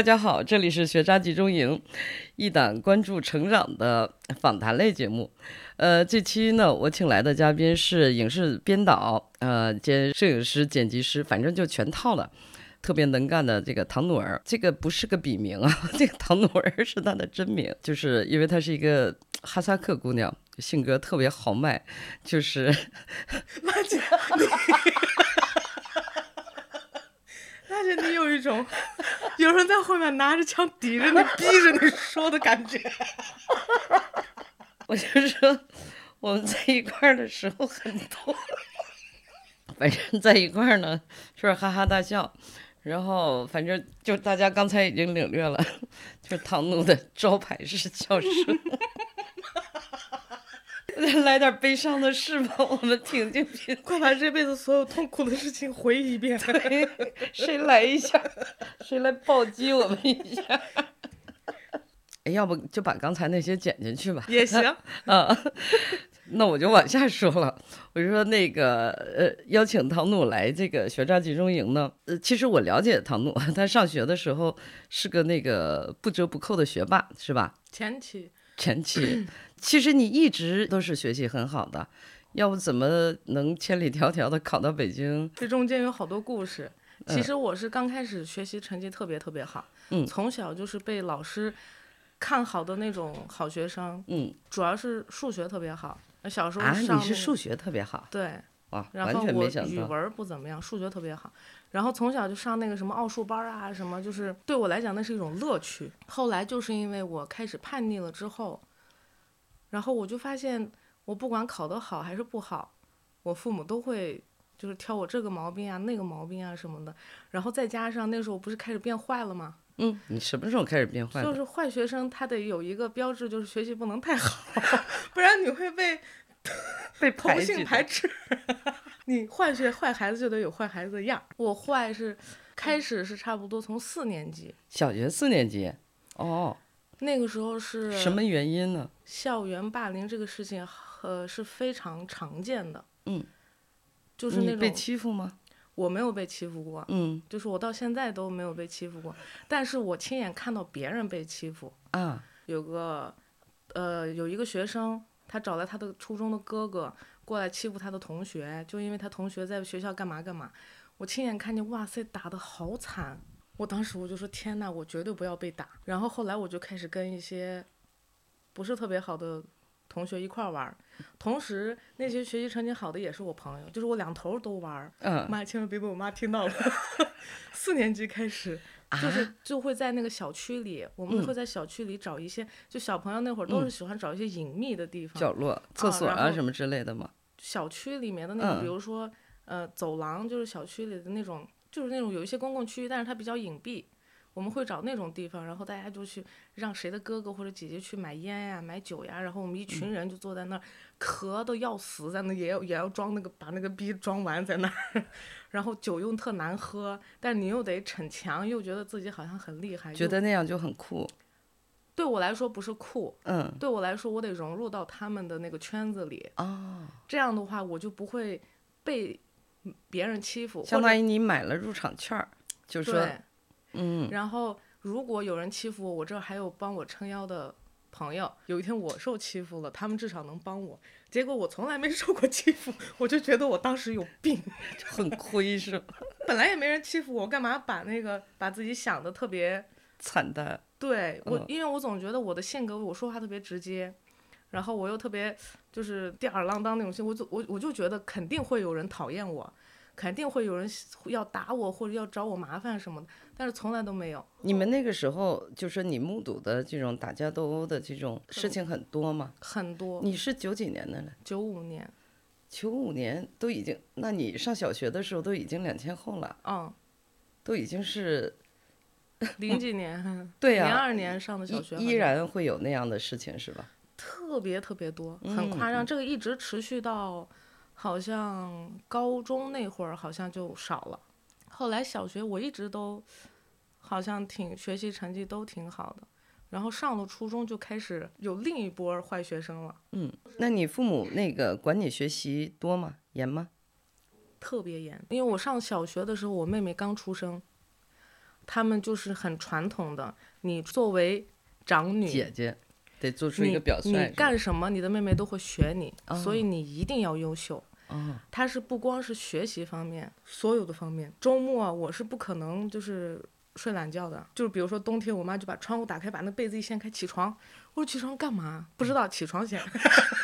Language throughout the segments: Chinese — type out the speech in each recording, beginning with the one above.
大家好，这里是学渣集中营，一档关注成长的访谈类节目。呃，这期呢，我请来的嘉宾是影视编导，呃，兼摄影师、剪辑师，反正就全套了，特别能干的这个唐努儿。这个不是个笔名啊，这个唐努儿是她的真名，就是因为她是一个哈萨克姑娘，性格特别豪迈，就是 娜姐，你，有一种有人在后面拿着枪抵着你、逼着你说的感觉。我就说我们在一块儿的时候很多，反正在一块儿呢，就是哈哈大笑，然后反正就大家刚才已经领略了，就是唐努的招牌式笑声。来点悲伤的事吧，我们挺进去。快把这辈子所有痛苦的事情回忆一遍。谁来一下？谁来暴击我们一下？哎，要不就把刚才那些剪进去吧。也行。啊，那我就往下说了。我就说那个呃，邀请唐努来这个学渣集中营呢。呃，其实我了解唐努，他上学的时候是个那个不折不扣的学霸，是吧？前期。前期。其实你一直都是学习很好的，要不怎么能千里迢迢的考到北京？这中间有好多故事。其实我是刚开始学习成绩特别特别好，嗯，从小就是被老师看好的那种好学生，嗯，主要是数学特别好。小时候啊，上你是数学特别好？对，哇，然后我语文不怎么样，数学特别好。然后从小就上那个什么奥数班啊，什么就是对我来讲那是一种乐趣。后来就是因为我开始叛逆了之后。然后我就发现，我不管考得好还是不好，我父母都会就是挑我这个毛病啊、那个毛病啊什么的。然后再加上那时候不是开始变坏了吗？嗯，你什么时候开始变坏？就是坏学生他得有一个标志，就是学习不能太好，不然你会被被 同性排斥。你坏学坏孩子就得有坏孩子的样。我坏是开始是差不多从四年级，小学四年级，哦。那个时候是什么原因呢？校园霸凌这个事情，呃，是非常常见的。嗯，就是那种被欺负吗？我没有被欺负过。嗯，就是我到现在都没有被欺负过，但是我亲眼看到别人被欺负。啊，有个，呃，有一个学生，他找了他的初中的哥哥过来欺负他的同学，就因为他同学在学校干嘛干嘛。我亲眼看见，哇塞，打得好惨。我当时我就说天呐，我绝对不要被打。然后后来我就开始跟一些不是特别好的同学一块儿玩，同时那些学习成绩好的也是我朋友，就是我两头都玩。嗯。妈，千万别被我妈听到了。四年级开始，就是就会在那个小区里，我们会在小区里找一些，就小朋友那会儿都是喜欢找一些隐秘的地方，角落、厕所啊什么之类的嘛。小区里面的那种，比如说呃走廊，就是小区里的那种。就是那种有一些公共区域，但是它比较隐蔽，我们会找那种地方，然后大家就去让谁的哥哥或者姐姐去买烟呀、买酒呀，然后我们一群人就坐在那儿，咳的要死，在那也要也要装那个把那个逼装完在那儿，然后酒又特难喝，但你又得逞强，又觉得自己好像很厉害，觉得那样就很酷。对我来说不是酷，嗯，对我来说我得融入到他们的那个圈子里，哦，这样的话我就不会被。别人欺负，相当于你买了入场券儿，就说，嗯。然后如果有人欺负我，我这儿还有帮我撑腰的朋友。有一天我受欺负了，他们至少能帮我。结果我从来没受过欺负，我就觉得我当时有病，很亏是吧？本来也没人欺负我，干嘛把那个把自己想的特别惨淡？对我，因为我总觉得我的性格，我说话特别直接。然后我又特别就是吊儿郎当那种性，我就我我就觉得肯定会有人讨厌我，肯定会有人要打我或者要找我麻烦什么的，但是从来都没有。你们那个时候就是你目睹的这种打架斗殴的这种事情很多吗？很多。你是九几年的了？九五年。九五年都已经，那你上小学的时候都已经两千后了。嗯。都已经是 零几年。对呀。零二年上的小学。依然会有那样的事情是吧？特别特别多，很夸张。这个一直持续到，好像高中那会儿好像就少了。后来小学我一直都，好像挺学习成绩都挺好的。然后上了初中就开始有另一波坏学生了。嗯，那你父母那个管你学习多吗？严吗？特别严，因为我上小学的时候，我妹妹刚出生。他们就是很传统的，你作为长女姐姐得做出一个表率。你干什么，你的妹妹都会学你，所以你一定要优秀。哦，他是不光是学习方面，所有的方面。周末我是不可能就是睡懒觉的，就是比如说冬天，我妈就把窗户打开，把那被子一掀开，起床。我说起床干嘛？不知道，起床先。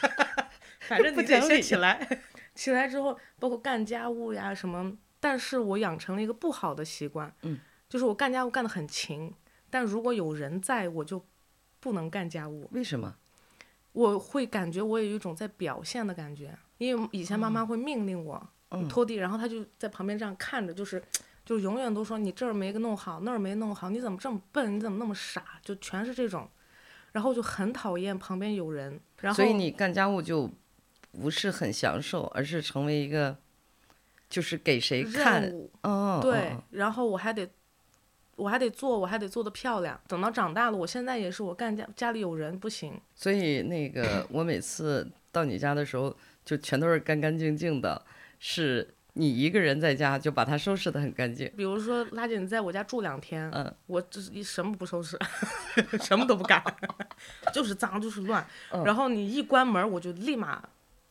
反正你得先起来。起来之后，包括干家务呀什么。但是我养成了一个不好的习惯，嗯，就是我干家务干得很勤，但如果有人在，我就不能干家务。为什么？我会感觉我有一种在表现的感觉，因为以前妈妈会命令我拖地，然后她就在旁边这样看着，就是，就永远都说你这儿没弄好，那儿没弄好，你怎么这么笨？你怎么那么傻？就全是这种，然后就很讨厌旁边有人。然后所以你干家务就不是很享受，而是成为一个。就是给谁看？哦，对，然后我还得，我还得做，我还得做的漂亮。等到长大了，我现在也是，我干家家里有人不行。所以那个 我每次到你家的时候，就全都是干干净净的。是你一个人在家，就把它收拾的很干净。比如说，拉姐，你在我家住两天，嗯，我这一什么不收拾，什么都不干，就是脏，就是乱。然后你一关门，我就立马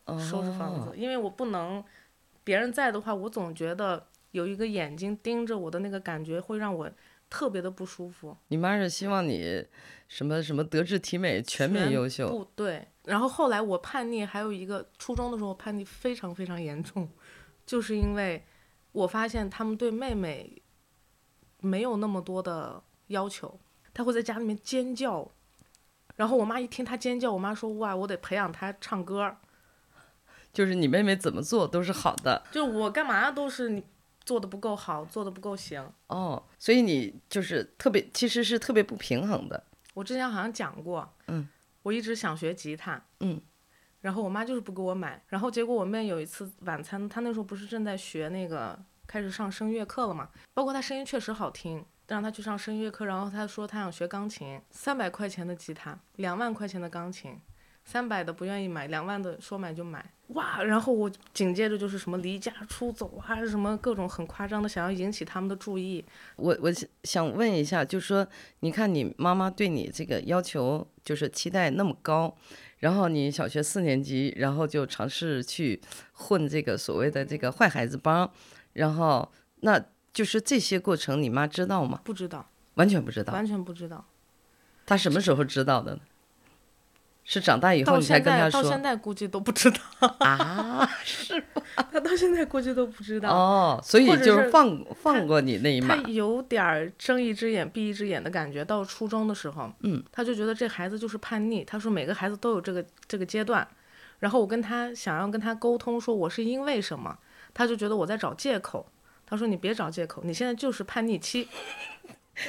收拾房子，因为我不能。别人在的话，我总觉得有一个眼睛盯着我的那个感觉会让我特别的不舒服。你妈是希望你什么什么德智体美全面优秀？不对。然后后来我叛逆，还有一个初中的时候叛逆非常非常严重，就是因为我发现他们对妹妹没有那么多的要求，她会在家里面尖叫，然后我妈一听她尖叫，我妈说哇，我得培养她唱歌。就是你妹妹怎么做都是好的，就我干嘛都是你做的不够好，做的不够行。哦，所以你就是特别，其实是特别不平衡的。我之前好像讲过，嗯，我一直想学吉他，嗯，然后我妈就是不给我买，然后结果我妹有一次晚餐，她那时候不是正在学那个开始上声乐课了嘛，包括她声音确实好听，让她去上声乐课，然后她说她想学钢琴，三百块钱的吉他，两万块钱的钢琴。三百的不愿意买，两万的说买就买，哇！然后我紧接着就是什么离家出走啊，什么各种很夸张的，想要引起他们的注意。我我想问一下，就是说，你看你妈妈对你这个要求就是期待那么高，然后你小学四年级，然后就尝试去混这个所谓的这个坏孩子帮，然后那就是这些过程，你妈知道吗？不知道，完全不知道，完全不知道。她什么时候知道的呢？是长大以后你才跟他说，到现在估计都不知道 啊，是吗？他到现在估计都不知道哦，所以就是放放过你那一马。他有点睁一只眼闭一只眼的感觉。到初中的时候，嗯，他就觉得这孩子就是叛逆。他说每个孩子都有这个这个阶段，然后我跟他想要跟他沟通，说我是因为什么，他就觉得我在找借口。他说你别找借口，你现在就是叛逆期。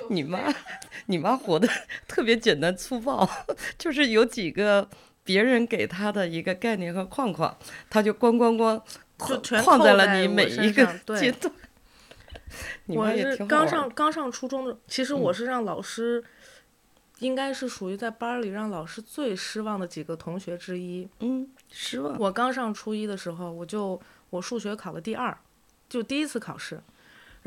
你妈，你妈活的 特别简单粗暴，就是有几个别人给她的一个概念和框框，她就咣咣咣，就全框在了你每一个阶段。我是刚上刚上初中的，其实我是让老师，应该是属于在班里让老师最失望的几个同学之一。嗯，失望。我刚上初一的时候，我就我数学考了第二，就第一次考试。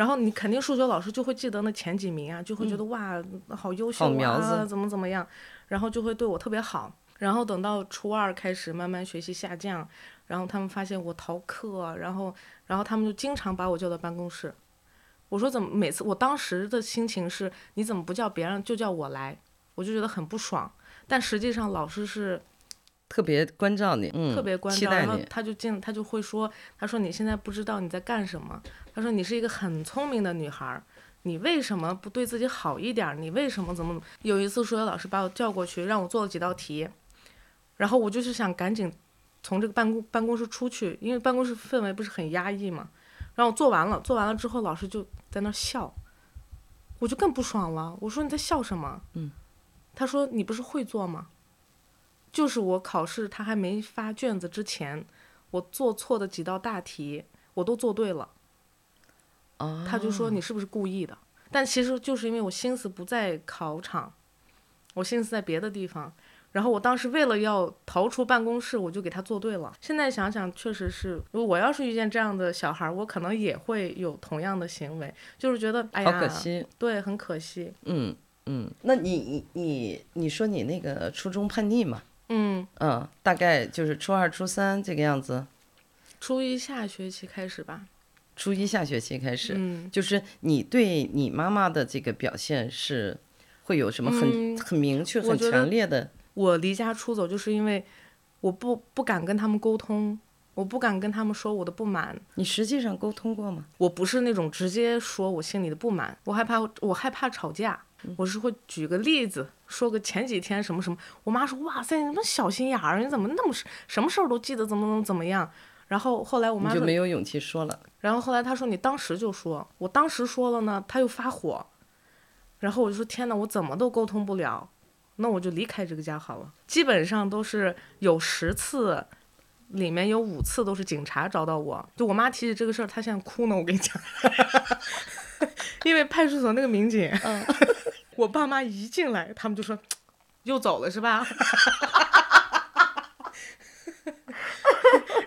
然后你肯定数学老师就会记得那前几名啊，就会觉得哇，好优秀啊，怎么怎么样，然后就会对我特别好。然后等到初二开始慢慢学习下降，然后他们发现我逃课，然后然后他们就经常把我叫到办公室。我说怎么每次我当时的心情是，你怎么不叫别人就叫我来，我就觉得很不爽。但实际上老师是。特别关照你，嗯，特别关照，然后他就进，他就会说，他说你现在不知道你在干什么，他说你是一个很聪明的女孩，你为什么不对自己好一点？你为什么怎么？有一次数学老师把我叫过去，让我做了几道题，然后我就是想赶紧从这个办公办公室出去，因为办公室氛围不是很压抑嘛。然后我做完了，做完了之后，老师就在那笑，我就更不爽了。我说你在笑什么？嗯，他说你不是会做吗？就是我考试他还没发卷子之前，我做错的几道大题我都做对了，他就说你是不是故意的？但其实就是因为我心思不在考场，我心思在别的地方，然后我当时为了要逃出办公室，我就给他做对了。现在想想，确实是，如果我要是遇见这样的小孩，我可能也会有同样的行为，就是觉得哎呀，好可惜，对，很可惜。嗯嗯，那你你你你说你那个初中叛逆嘛？嗯嗯，大概就是初二、初三这个样子。初一下学期开始吧。初一下学期开始，嗯，就是你对你妈妈的这个表现是会有什么很、很明确、很强烈的？我离家出走，就是因为我不不敢跟他们沟通，我不敢跟他们说我的不满。你实际上沟通过吗？我不是那种直接说我心里的不满，我害怕我害怕吵架，我是会举个例子，说个前几天什么什么。我妈说：“哇塞，你那么小心眼儿，你怎么那么什么事儿都记得怎么怎么怎么样？”然后后来我妈就没有勇气说了。然后后来她说：“你当时就说，我当时说了呢，她又发火。”然后我就说：“天呐，我怎么都沟通不了。”那我就离开这个家好了。基本上都是有十次，里面有五次都是警察找到我。就我妈提起这个事儿，她现在哭呢。我跟你讲，因为派出所那个民警，嗯，我爸妈一进来，他们就说又走了是吧？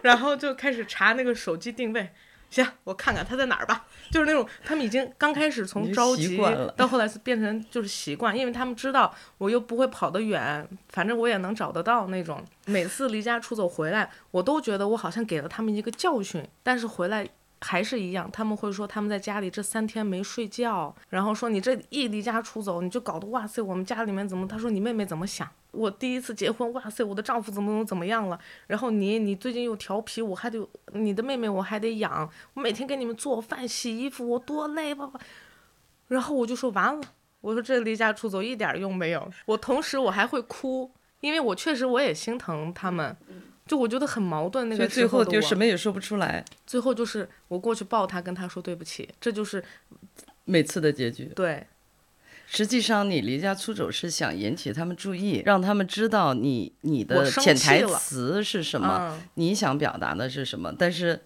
然后就开始查那个手机定位。行，我看看他在哪儿吧。就是那种他们已经刚开始从着急到后来是变成就是习惯，因为他们知道我又不会跑得远，反正我也能找得到那种。每次离家出走回来，我都觉得我好像给了他们一个教训，但是回来还是一样，他们会说他们在家里这三天没睡觉，然后说你这一离家出走，你就搞得哇塞，我们家里面怎么？他说你妹妹怎么想？我第一次结婚，哇塞，我的丈夫怎么怎么怎么样了？然后你你最近又调皮，我还得你的妹妹我还得养，我每天给你们做饭洗衣服，我多累吧？然后我就说完了，我说这离家出走一点用没有。我同时我还会哭，因为我确实我也心疼他们，就我觉得很矛盾。那个最后就什么也说不出来。最后就是我过去抱他，跟他说对不起，这就是每次的结局。对。实际上，你离家出走是想引起他们注意，让他们知道你你的潜台词是什么，你想表达的是什么，但是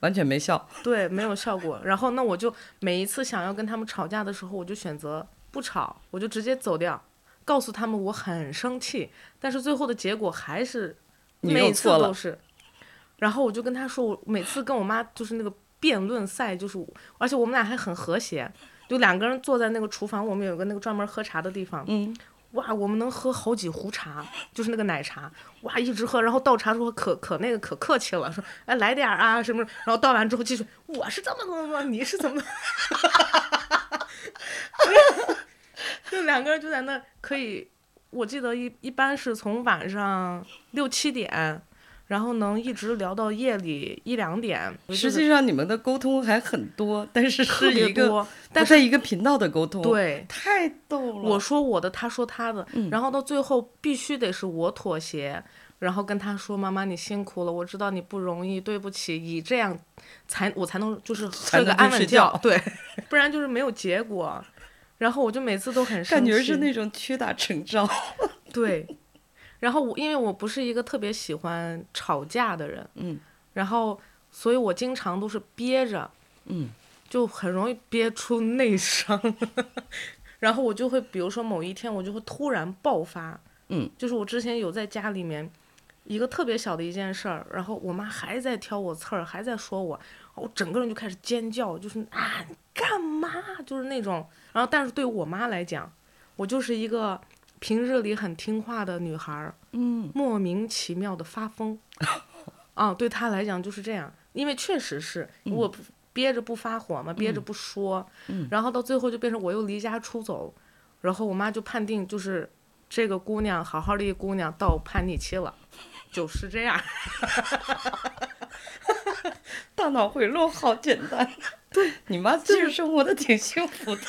完全没效。对，没有效果。然后，那我就每一次想要跟他们吵架的时候，我就选择不吵，我就直接走掉，告诉他们我很生气。但是最后的结果还是每次都是。然后我就跟他说，我每次跟我妈就是那个辩论赛，就是而且我们俩还很和谐。就两个人坐在那个厨房，我们有个那个专门喝茶的地方。嗯，哇，我们能喝好几壶茶，就是那个奶茶，哇，一直喝。然后倒茶时候可可那个可客气了，说哎来点儿啊什么。然后倒完之后继续，我是这么怎么怎么，你是怎么？就两个人就在那可以，我记得一一般是从晚上六七点。然后能一直聊到夜里一两点。实际上你们的沟通还很多，但是是一个不在一个频道的沟通。对，太逗了。我说我的，他说他的，然后到最后必须得是我妥协，然后跟他说：“妈妈，你辛苦了，我知道你不容易，对不起。”以这样才我才能就是睡个安稳觉，对，不然就是没有结果。然后我就每次都很感觉是那种屈打成招。对。然后我因为我不是一个特别喜欢吵架的人，嗯，然后所以我经常都是憋着，嗯，就很容易憋出内伤，然后我就会比如说某一天我就会突然爆发，嗯，就是我之前有在家里面一个特别小的一件事儿，然后我妈还在挑我刺儿，还在说我，我整个人就开始尖叫，就是啊你干嘛？就是那种，然后但是对我妈来讲，我就是一个。平日里很听话的女孩儿，嗯，莫名其妙的发疯，啊，对她来讲就是这样，因为确实是我憋着不发火嘛，憋着不说，然后到最后就变成我又离家出走，然后我妈就判定就是这个姑娘好好的一姑娘到叛逆期了，就是这样，大脑回路好简单，对你妈其实生活的挺幸福的，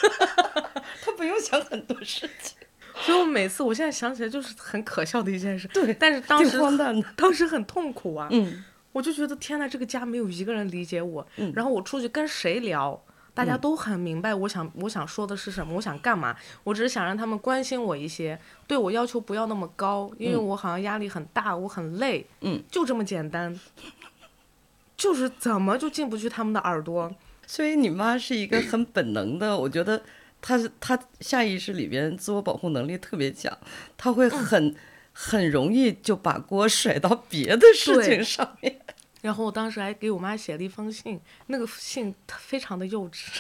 她不用想很多事情。所以我每次，我现在想起来就是很可笑的一件事。对，但是当时当时很痛苦啊。嗯，我就觉得天呐，这个家没有一个人理解我。嗯，然后我出去跟谁聊，大家都很明白我想我想说的是什么，我想干嘛。我只是想让他们关心我一些，对我要求不要那么高，因为我好像压力很大，我很累。嗯，就这么简单。就是怎么就进不去他们的耳朵。所以你妈是一个很本能的，我觉得。她是他下意识里边自我保护能力特别强，她会很很容易就把锅甩到别的事情上面。然后我当时还给我妈写了一封信，那个信非常的幼稚，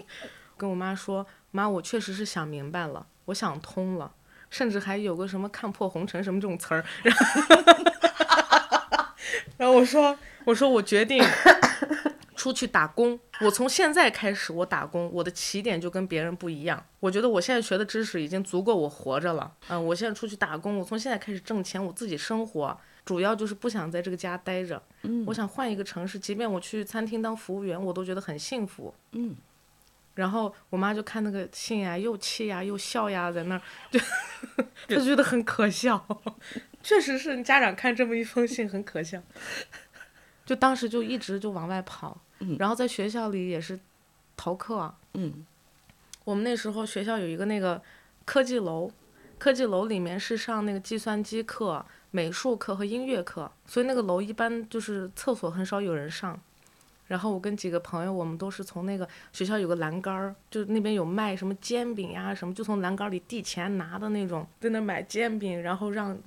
跟我妈说：“妈，我确实是想明白了，我想通了，甚至还有个什么看破红尘什么这种词儿。”然后我说：“我说我决定出去打工，我从现在开始我打工，我的起点就跟别人不一样。我觉得我现在学的知识已经足够我活着了。嗯，我现在出去打工，我从现在开始挣钱，我自己生活。”主要就是不想在这个家待着，嗯，我想换一个城市，即便我去餐厅当服务员，我都觉得很幸福，嗯。然后我妈就看那个信呀，又气呀，又笑呀，在那儿，就 她觉得很可笑，确实是家长看这么一封信很可笑，就当时就一直就往外跑，然后在学校里也是逃课，嗯。我们那时候学校有一个那个科技楼，科技楼里面是上那个计算机课。美术课和音乐课，所以那个楼一般就是厕所很少有人上。然后我跟几个朋友，我们都是从那个学校有个栏杆儿，就那边有卖什么煎饼呀什么，就从栏杆里递钱拿的那种，在那买煎饼，然后让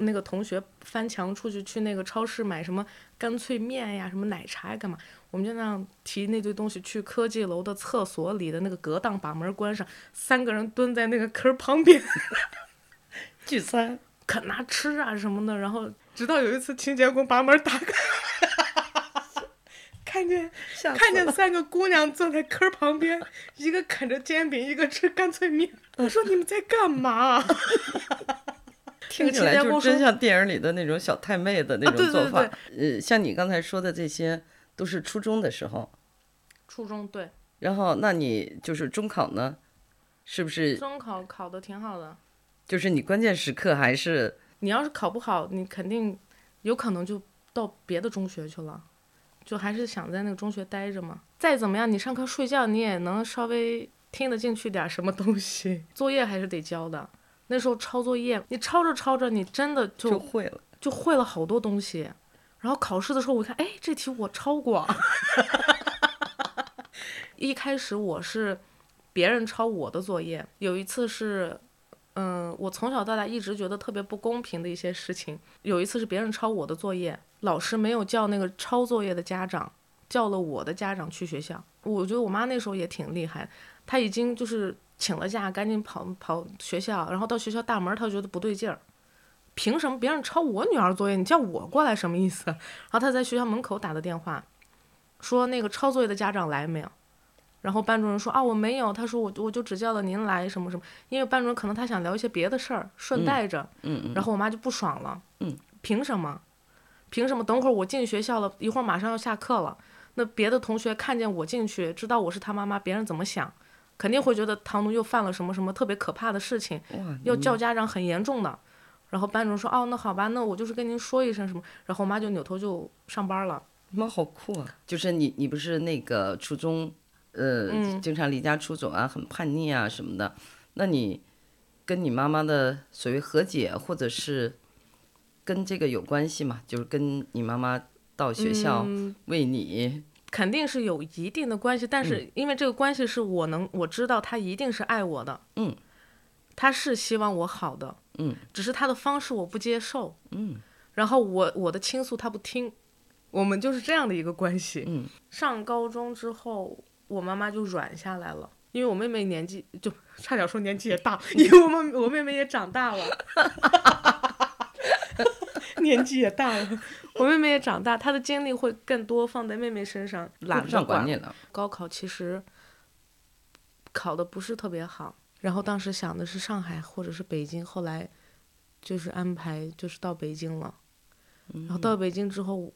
那个同学翻墙出去去那个超市买什么干脆面呀、什么奶茶呀干嘛？我们就那样提那堆东西去科技楼的厕所里的那个隔档，把门关上，三个人蹲在那个坑旁边 聚餐。啃拿吃啊什么的，然后直到有一次清洁工把门打开，看见看见三个姑娘坐在坑旁边，一个啃着煎饼，一个吃干脆面。我说你们在干嘛？听起来就真像电影里的那种小太妹的那种做法。呃，像你刚才说的这些，都是初中的时候。初中对。然后，那你就是中考呢？是不是？中考考的挺好的。就是你关键时刻还是你要是考不好，你肯定有可能就到别的中学去了，就还是想在那个中学待着嘛。再怎么样，你上课睡觉，你也能稍微听得进去点什么东西。作业还是得交的。那时候抄作业，你抄着抄着，你真的就会了，就会了好多东西。然后考试的时候，我看，哎，这题我抄过。一开始我是别人抄我的作业，有一次是。嗯，我从小到大一直觉得特别不公平的一些事情。有一次是别人抄我的作业，老师没有叫那个抄作业的家长，叫了我的家长去学校。我觉得我妈那时候也挺厉害，她已经就是请了假，赶紧跑跑学校，然后到学校大门，他觉得不对劲儿，凭什么别人抄我女儿作业，你叫我过来什么意思？然后他在学校门口打的电话，说那个抄作业的家长来没有？然后班主任说啊我没有，他说我我就只叫了您来什么什么，因为班主任可能他想聊一些别的事儿，顺带着，嗯嗯，然后我妈就不爽了，嗯，凭什么？凭什么？等会儿我进学校了，一会儿马上要下课了，那别的同学看见我进去，知道我是他妈妈，别人怎么想？肯定会觉得唐奴又犯了什么什么特别可怕的事情，要叫家长很严重的。然后班主任说哦那好吧，那我就是跟您说一声什么，然后我妈就扭头就上班了。妈好酷啊！就是你你不是那个初中。呃，经常离家出走啊，很叛逆啊什么的。那你跟你妈妈的所谓和解，或者是跟这个有关系吗？就是跟你妈妈到学校为你，肯定是有一定的关系。但是因为这个关系是我能我知道他一定是爱我的，嗯，他是希望我好的，嗯，只是他的方式我不接受，嗯，然后我我的倾诉他不听，我们就是这样的一个关系。嗯，上高中之后。我妈妈就软下来了，因为我妹妹年纪就差点说年纪也大，因为我们我妹妹也长大了，年纪也大了，我妹妹也长大，她的精力会更多放在妹妹身上，懒得管你了。高考其实考的不是特别好，然后当时想的是上海或者是北京，后来就是安排就是到北京了，然后到北京之后，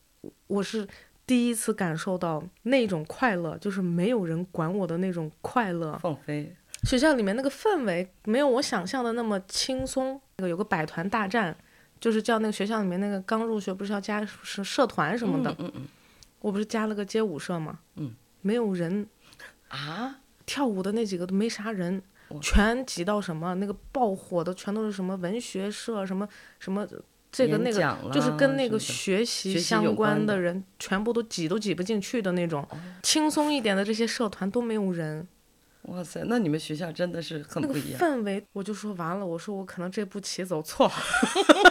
我是。第一次感受到那种快乐，就是没有人管我的那种快乐。放飞。学校里面那个氛围没有我想象的那么轻松。那个有个百团大战，就是叫那个学校里面那个刚入学不是要加是社团什么的。嗯嗯。我不是加了个街舞社吗？嗯。没有人。啊？跳舞的那几个都没啥人，全挤到什么那个爆火的全都是什么文学社什么什么。这个那个就是跟那个学习相关的人，全部都挤都挤不进去的那种。轻松一点的这些社团都没有人，哇塞，那你们学校真的是很那个不一样。氛围，我就说完了，我说我可能这步棋走错了。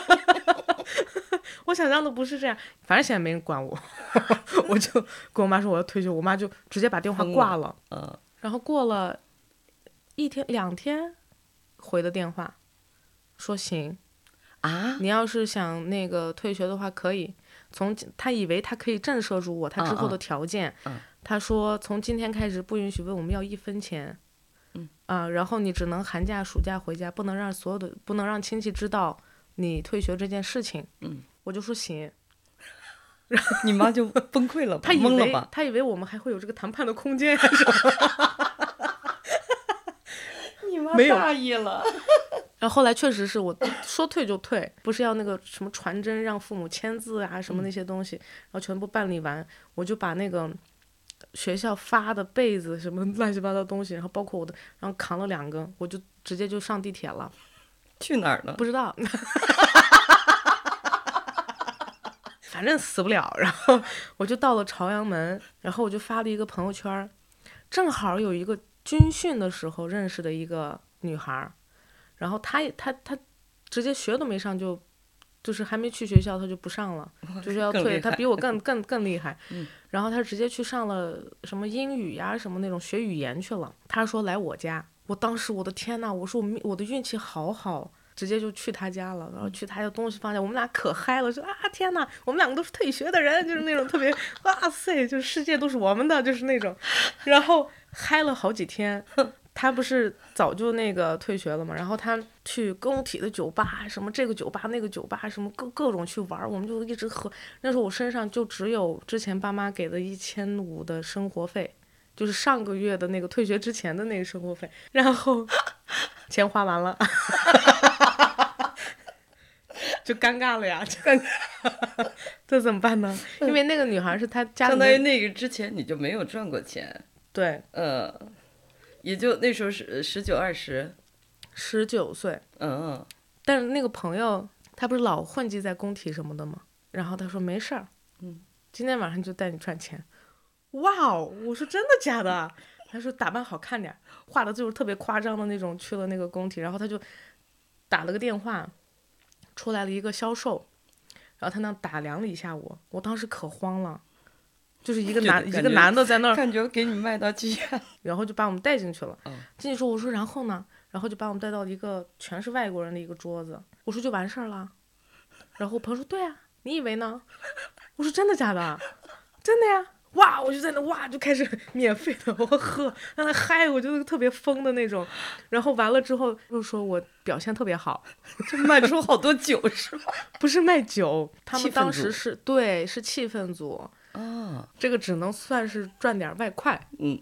我想象的不是这样，反正现在没人管我，我就跟我妈说我要退休，我妈就直接把电话挂了。嗯，然后过了一天两天回的电话，说行，啊，你要是想那个退学的话，可以从他以为他可以震慑住我，他之后的条件，嗯。嗯他说从今天开始不允许问我们要一分钱，嗯。啊，然后你只能寒假暑假回家，不能让所有的不能让亲戚知道你退学这件事情，嗯，我就说行，然后你妈就崩溃了 她，以为懵了吧？她以为我们还会有这个谈判的空间，还是什么 你妈大意了。然后后来确实是我说退就退，不是要那个什么传真让父母签字啊什么那些东西，然后全部办理完，我就把那个学校发的被子什么乱七八糟东西，然后包括我的，然后扛了两个，我就直接就上地铁了，去哪儿了？不知道，反正死不了，然后我就到了朝阳门，然后我就发了一个朋友圈儿，正好有一个军训的时候认识的一个女孩儿，然后她也她她直接学都没上就。就是还没去学校，她就不上了，就是要退。她比我 更更更厉害。嗯然后她直接去上了什么英语呀，什么那种学语言去了。她说来我家，我当时我的天呐，我说我命我的运气好好，直接就去他家了，然后去他家东西放下，我们俩可嗨了，说啊天呐，我们两个都是退学的人，就是那种特别哇塞，就是世界都是我们的，就是那种，然后嗨了好几天。他不是早就那个退学了嘛，然后他去工体的酒吧，什么这个酒吧那个酒吧，什么各各种去玩儿，我们就一直喝。那时候我身上就只有之前爸妈给的一千五的生活费，就是上个月的那个退学之前的那个生活费，然后 钱花完了，就尴尬了呀，就尴尬，这怎么办呢？因为那个女孩是她家里相当于那个之前你就没有赚过钱，对呃，也就那时候是十九二十，十九岁，嗯嗯，但是那个朋友他不是老混迹在工体什么的吗？然后他说没事儿，嗯，今天晚上就带你赚钱。哇哦！我说真的假的？他说打扮好看点儿，画的就是特别夸张的那种。去了那个工体，然后他就打了个电话，出来了一个销售，然后他那打量了一下我，我当时可慌了，就是一个 男一个男的在那儿，感觉给你卖到剧院，然后就把我们带进去了。嗯进去说，我说然后呢？然后就把我们带到了一个全是外国人的一个桌子。我说就完事儿了。然后我朋友说对啊，你以为呢？我说真的假的？真的呀。哇！我就在那哇，就开始 免费的我喝，让他嗨，我就特别疯的那种。然后完了之后又说我表现特别好，就卖出好多酒是吧？不是卖酒，他们当时是对是气氛组，啊，这个只能算是赚点外快。嗯，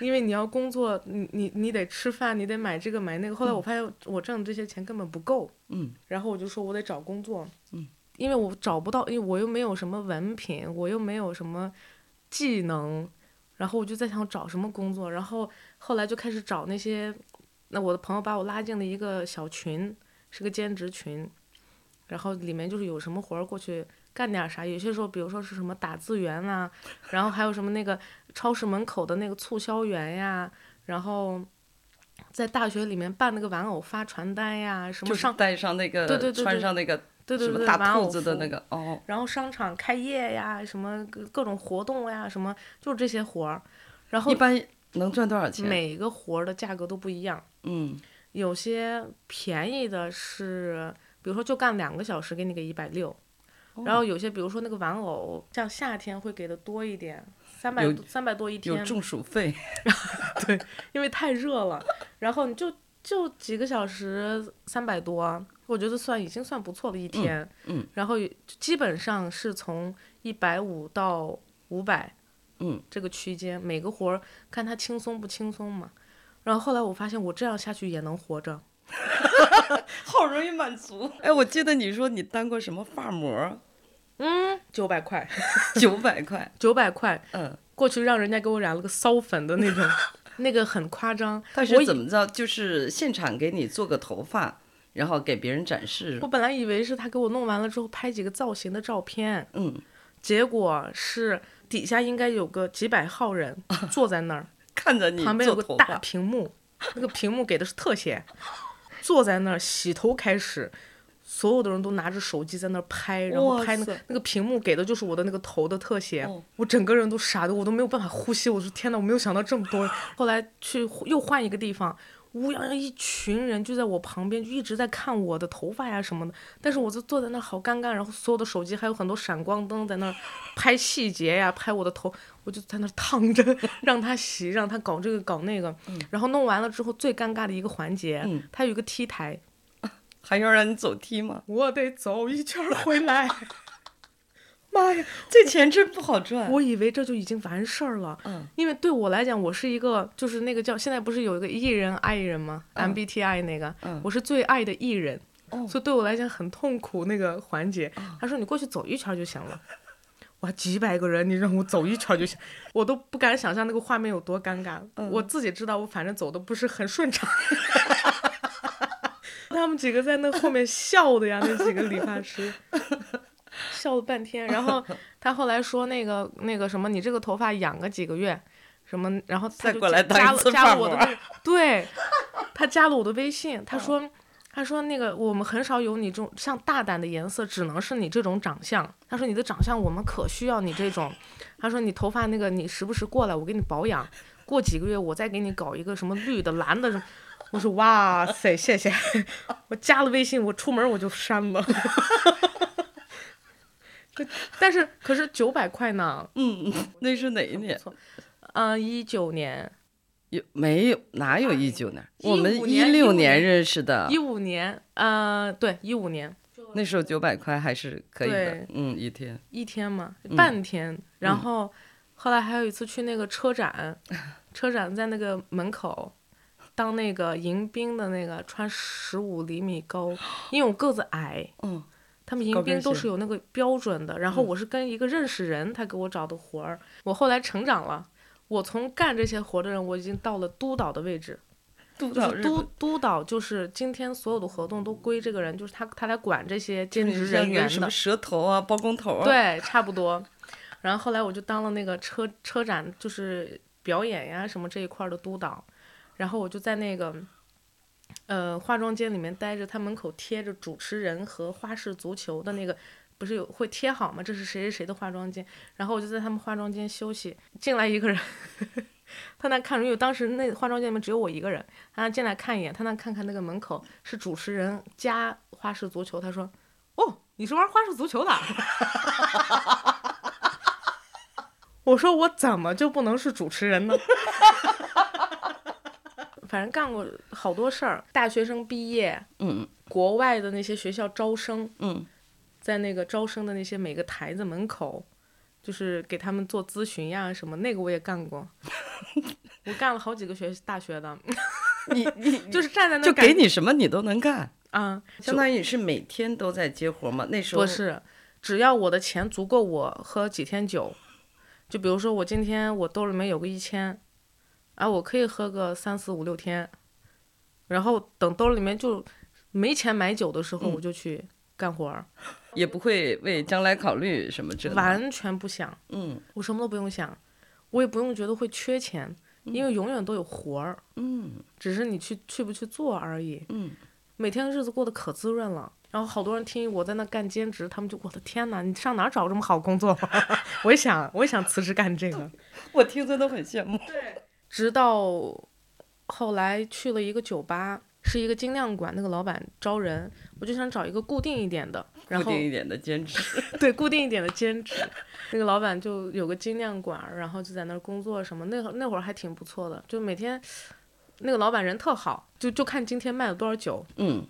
因为你要工作，你你你得吃饭，你得买这个买那个。后来我发现我挣的这些钱根本不够，嗯，然后我就说我得找工作，嗯，因为我找不到，因为我又没有什么文凭，我又没有什么技能，然后我就在想找什么工作，然后后来就开始找那些，那我的朋友把我拉进了一个小群，是个兼职群，然后里面就是有什么活儿过去干点啥，有些时候比如说是什么打字员啊，然后还有什么那个超市门口的那个促销员呀，然后在大学里面办那个玩偶发传单呀，什么带上那个，对对对对穿上那个对对对什么大兔子的那个，哦，然后商场开业呀，什么各各种活动呀，什么就是这些活儿，然后一般能赚多少钱？每个活儿的价格都不一样，嗯，有些便宜的是，比如说就干两个小时给你个一百六，然后有些比如说那个玩偶，像夏天会给的多一点，三百有三百多一天，有中暑费，对因为太热了，然后你就就几个小时三百多，我觉得算已经算不错的一天。嗯然后基本上是从一百五到五百，嗯，这个区间，每个活儿看它轻松不轻松嘛。然后后来我发现我这样下去也能活着，好容易满足。哎，我记得你说你当过什么发膜，嗯，九百块，九百块，九百块嗯，过去让人家给我染了个骚粉的那种，那个很夸张。但我以是怎么着，就是现场给你做个头发，然后给别人展示。我，本来以为是他给我弄完了之后拍几个造型的照片，嗯，结果是底下应该有个几百号人 坐在那儿看着你旁边有个大屏幕，那个屏幕给的是特写，坐在那儿洗头开始，所有的人都拿着手机在那儿拍，然后拍那个那个屏幕给的就是我的那个头的特写，哦。我整个人都傻的，我都没有办法呼吸。我说天呐，我没有想到这么多。后来去又换一个地方，乌泱泱一群人就在我旁边，就一直在看我的头发呀什么的。但是我就坐在那儿好尴尬，然后所有的手机还有很多闪光灯在那儿拍细节呀，拍我的头，我就在那儿躺着，让他洗，让他搞这个搞那个。然后弄完了之后，最尴尬的一个环节，嗯他有一个 T 台，还要让你走 T 吗？我得走一圈回来。妈呀！这钱真不好赚。我以为这就已经完事儿了，嗯因为对我来讲，我是一个就是那个叫现在不是有一个艺人爱人吗、嗯 m b t i 那个，嗯我是最爱的艺人，哦所以对我来讲很痛苦那个环节。他说你过去走一圈就行了。哇，几百个人，你让我走一圈就行，我都不敢想象那个画面有多尴尬。嗯我自己知道，我反正走的不是很顺畅。他们几个在那后面笑的呀，那几个理发师 笑了半天。然后 他后来说那个那个什么，你这个头发养个几个月，什么，然后他就再过来加加我的那个，对，他加了我的微信，他说。他说：“那个我们很少有你这种像大胆的颜色，只能是你这种长相。他说你的长相我们可需要你这种。他说你头发那个你时不时过来，我给你保养，过几个月我再给你搞一个什么绿的、蓝的什么。”我说：“哇塞，谢谢！我加了微信，我出门我就删了。这但是可是九百块呢？嗯，那是哪一年？嗯，一九年、有没有？哪有一九年？我们一六年年认识的一，五年，呃，对，一五年那时候九百块还是可以的。嗯，一天。一天嘛，半天。然后后来还有一次去那个车展，车展在那个门口。当那个迎宾的那个穿十五厘米高，因为我个子矮，嗯，他们迎宾都是有那个标准的。然后我是跟一个认识人，他给我找的活儿。我后来成长了，我从干这些活儿的人，我已经到了督导的位置。督导日本督导，就是今天所有的活动都归这个人，就是他，他来管这些兼职人员的什么。蛇头啊、包工头啊。，对，差不多。然后后来我就当了那个车车展，就是表演呀什么这一块儿的督导。然后我就在那个呃化妆间里面待着，他门口贴着主持人和花式足球的那个。不是有会贴好吗？这是谁谁谁的化妆间，然后我就在他们化妆间休息。进来一个人，他那看，因为当时那化妆间里面只有我一个人，他进来看一眼，他那看看那个门口是主持人加花式足球，他说：“哦，你是玩花式足球的？” 我说我怎么就不能是主持人呢？反正干过好多事儿，大学生毕业，嗯国外的那些学校招生，嗯，在那个招生的那些每个台子门口，就是给他们做咨询呀什么，那个我也干过。我干了好几个学大学的，你你 就是站在那就给你什么你都能干，啊，相当于你是每天都在接活嘛？那时候不是，只要我的钱足够我喝几天酒，就比如说我今天我兜里面有个一千，啊，我可以喝个三四五六天，然后等兜里面就没钱买酒的时候，嗯我就去干活儿，也不会为将来考虑什么之类的。完全不想，嗯我什么都不用想，我也不用觉得会缺钱，因为永远都有活儿，嗯只是你去去不去做而已。嗯，每天日子过得可滋润了。然后好多人听我在那干兼职，他们就我的天哪，你上哪儿找这么好工作？我也想，我也想辞职干这个。我听着都很羡慕。直到后来去了一个酒吧，是一个精酿馆，那个老板招人，我就想找一个固定一点的，然固后定一点的兼职。对固定一点的兼职。那个老板就有个精酿馆，然后就在那儿工作什么，那会儿那会儿还挺不错的，就每天那个老板人特好，就就看今天卖了多少酒，嗯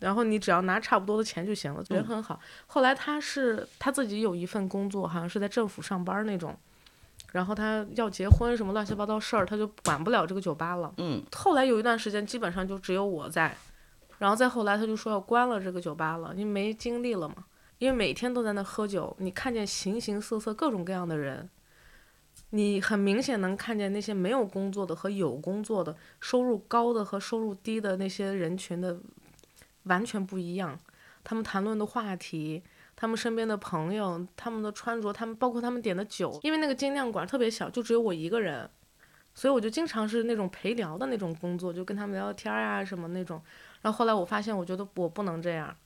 然后你只要拿差不多的钱就行了，人很好。后来他是他自己有一份工作，好像是在政府上班那种，然后他要结婚什么乱七八糟事儿，他就管不了这个酒吧了。嗯后来有一段时间，基本上就只有我在，然后再后来他就说要关了这个酒吧了，因为没精力了嘛。因为每天都在那喝酒，你看见形形色色、各种各样的人，你很明显能看见那些没有工作的和有工作的，收入高的和收入低的那些人群的完全不一样。他们谈论的话题，他们身边的朋友，他们的穿着，他们包括他们点的酒，因为那个精酿馆特别小，就只有我一个人。所以我就经常是那种陪聊的那种工作，就跟他们聊聊天啊什么那种。然后后来我发现，我觉得我不能这样，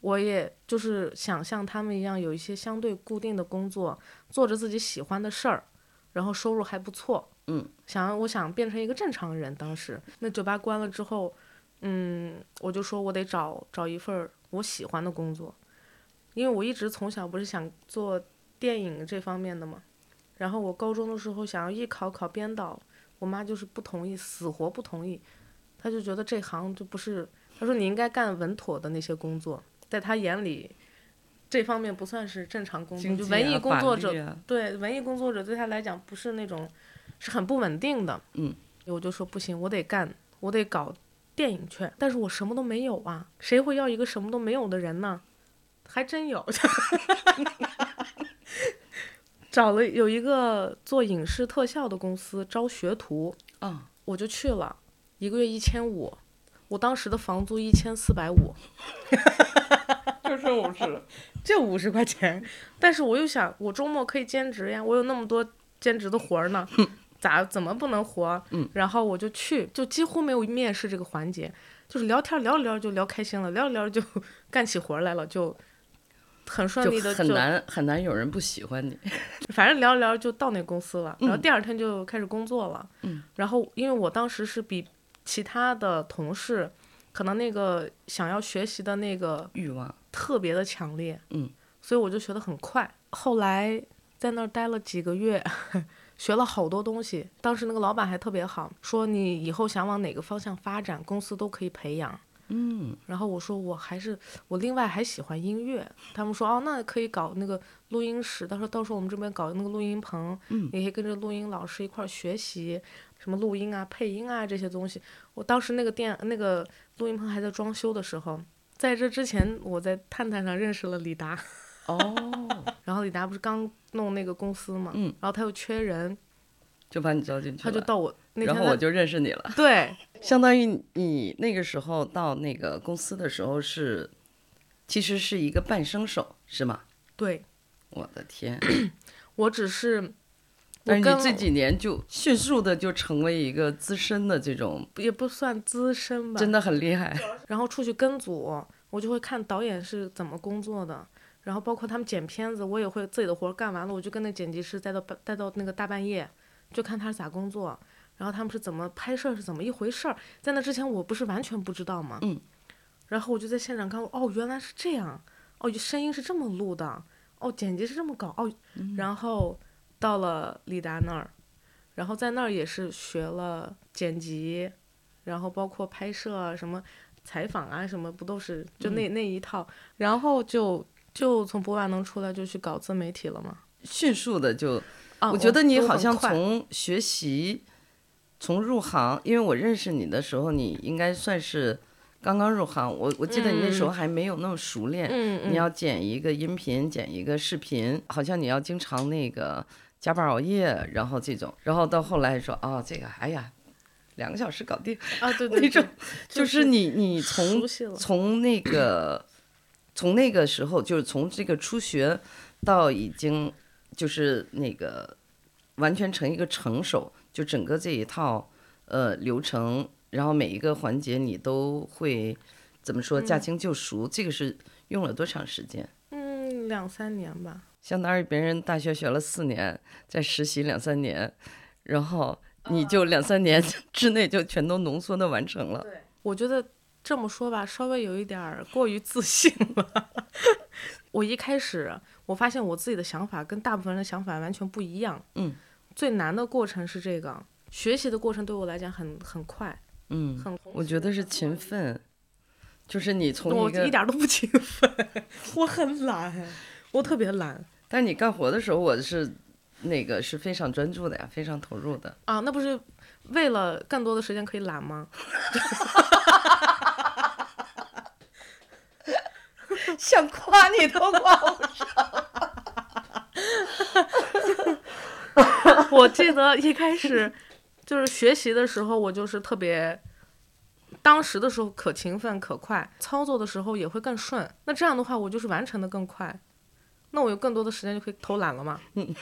我也就是想像他们一样，有一些相对固定的工作，做着自己喜欢的事儿，然后收入还不错。嗯，想我想变成一个正常人。当时那酒吧关了之后，嗯，我就说我得找找一份我喜欢的工作，因为我一直从小不是想做电影这方面的嘛。然后我高中的时候想要艺考考编导。我妈就是不同意，死活不同意，她就觉得这行就不是，她说你应该干稳妥的那些工作，在她眼里，这方面不算是正常工作，就文艺工作者，对文艺工作者对她来讲不是那种，是很不稳定的。嗯，我就说不行，我得干，我得搞电影去，但是我什么都没有啊，谁会要一个什么都没有的人呢？还真有。找了有一个做影视特效的公司招学徒，嗯，我就去了，一个月一千五，我当时的房租一千四百五，就剩五十，就五十块钱。但是我又想，我周末可以兼职呀，我有那么多兼职的活儿呢，咋怎么不能活？嗯，然后我就去，就几乎没有面试这个环节，就是聊天聊着聊着就聊开心了，聊着聊着就干起活来了，就。很顺利的，很难很难有人不喜欢你。反正聊着聊着就到那公司了，然后第二天就开始工作了。嗯，然后因为我当时是比其他的同事，可能那个想要学习的那个欲望特别的强烈。嗯，所以我就学得很快。后来在那儿待了几个月，学了好多东西。当时那个老板还特别好，说你以后想往哪个方向发展，公司都可以培养。嗯，然后我说我还是我另外还喜欢音乐，他们说哦那可以搞那个录音室，到时候到时候我们这边搞那个录音棚，嗯，也可以跟着录音老师一块儿学习什么录音啊、配音啊这些东西。我当时那个店那个录音棚还在装修的时候，在这之前我在探探上认识了李达，哦，然后李达不是刚弄那个公司嘛，嗯，然后他又缺人，就把你招进去他就到我，然后我就认识你了，对。相当于你那个时候到那个公司的时候是，其实是一个半生手，是吗？对，我的天，我只是，但是你这几年就迅速的就成为一个资深的这种，也不算资深吧，真的很厉害。然后出去跟组，我就会看导演是怎么工作的，然后包括他们剪片子，我也会自己的活干完了，我就跟那剪辑师待到半待到那个大半夜，就看他是咋工作。然后他们是怎么拍摄，是怎么一回事儿？在那之前，我不是完全不知道吗？嗯。然后我就在现场看，哦，原来是这样，哦，声音是这么录的，哦，剪辑是这么搞，哦。然后到了李达那儿，然后在那儿也是学了剪辑，然后包括拍摄什么采访啊什么，不都是就那那一套？然后就就从博万能出来就去搞自媒体了嘛，迅速的就，我觉得你好像从学习。从入行，因为我认识你的时候，你应该算是刚刚入行。我我记得你那时候还没有那么熟练。嗯你要剪一个音频，剪一个视频，好像你要经常那个加班熬夜，然后这种，然后到后来说，哦，这个，哎呀，两个小时搞定。啊，对 对。那种就是你你从从那个从那个时候，就是从这个初学到已经就是那个完全成一个成熟。就整个这一套，呃，流程，然后每一个环节你都会怎么说驾轻就熟？这个是用了多长时间？嗯，两三年吧。相当于别人大学学了四年，在实习两三年，然后你就两三年 之内就全都浓缩的完成了。对，我觉得这么说吧，稍微有一点儿过于自信了。我一开始我发现我自己的想法跟大部分人的想法完全不一样。嗯。最难的过程是这个学习的过程，对我来讲很很快，嗯，很。我觉得是勤奋，就是你从一个一点都不勤奋，我很懒，我特别懒。但是你干活的时候，我是那个是非常专注的呀，非常投入的。啊，那不是为了更多的时间可以懒吗？想夸你都夸不上。我记得一开始就是学习的时候，我就是特别，当时的时候可勤奋可快，操作的时候也会更顺。那这样的话，我就是完成的更快，那我有更多的时间就可以偷懒了嘛。嗯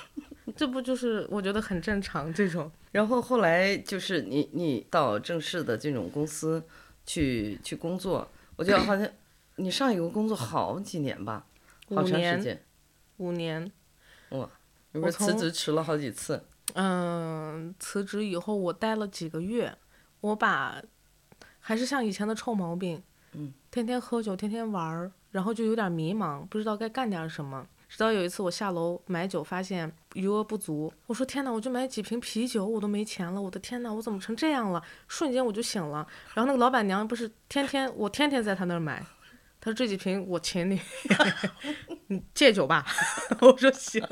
这不就是我觉得很正常这种。然后后来就是你你到正式的这种公司去去工作，我觉得好像你上一个工作好几年吧，好长时间，五年，哇，你不我是辞职辞了好几次？嗯，辞职以后我待了几个月，我把还是像以前的臭毛病，嗯，天天喝酒，天天玩儿，然后就有点迷茫，不知道该干点什么。直到有一次我下楼买酒，发现余额不足，我说天呐，我就买几瓶啤酒，我都没钱了，我的天呐，我怎么成这样了？瞬间我就醒了。然后那个老板娘不是天天我天天在她那儿买，她说这几瓶我请你，你戒酒吧。我说行。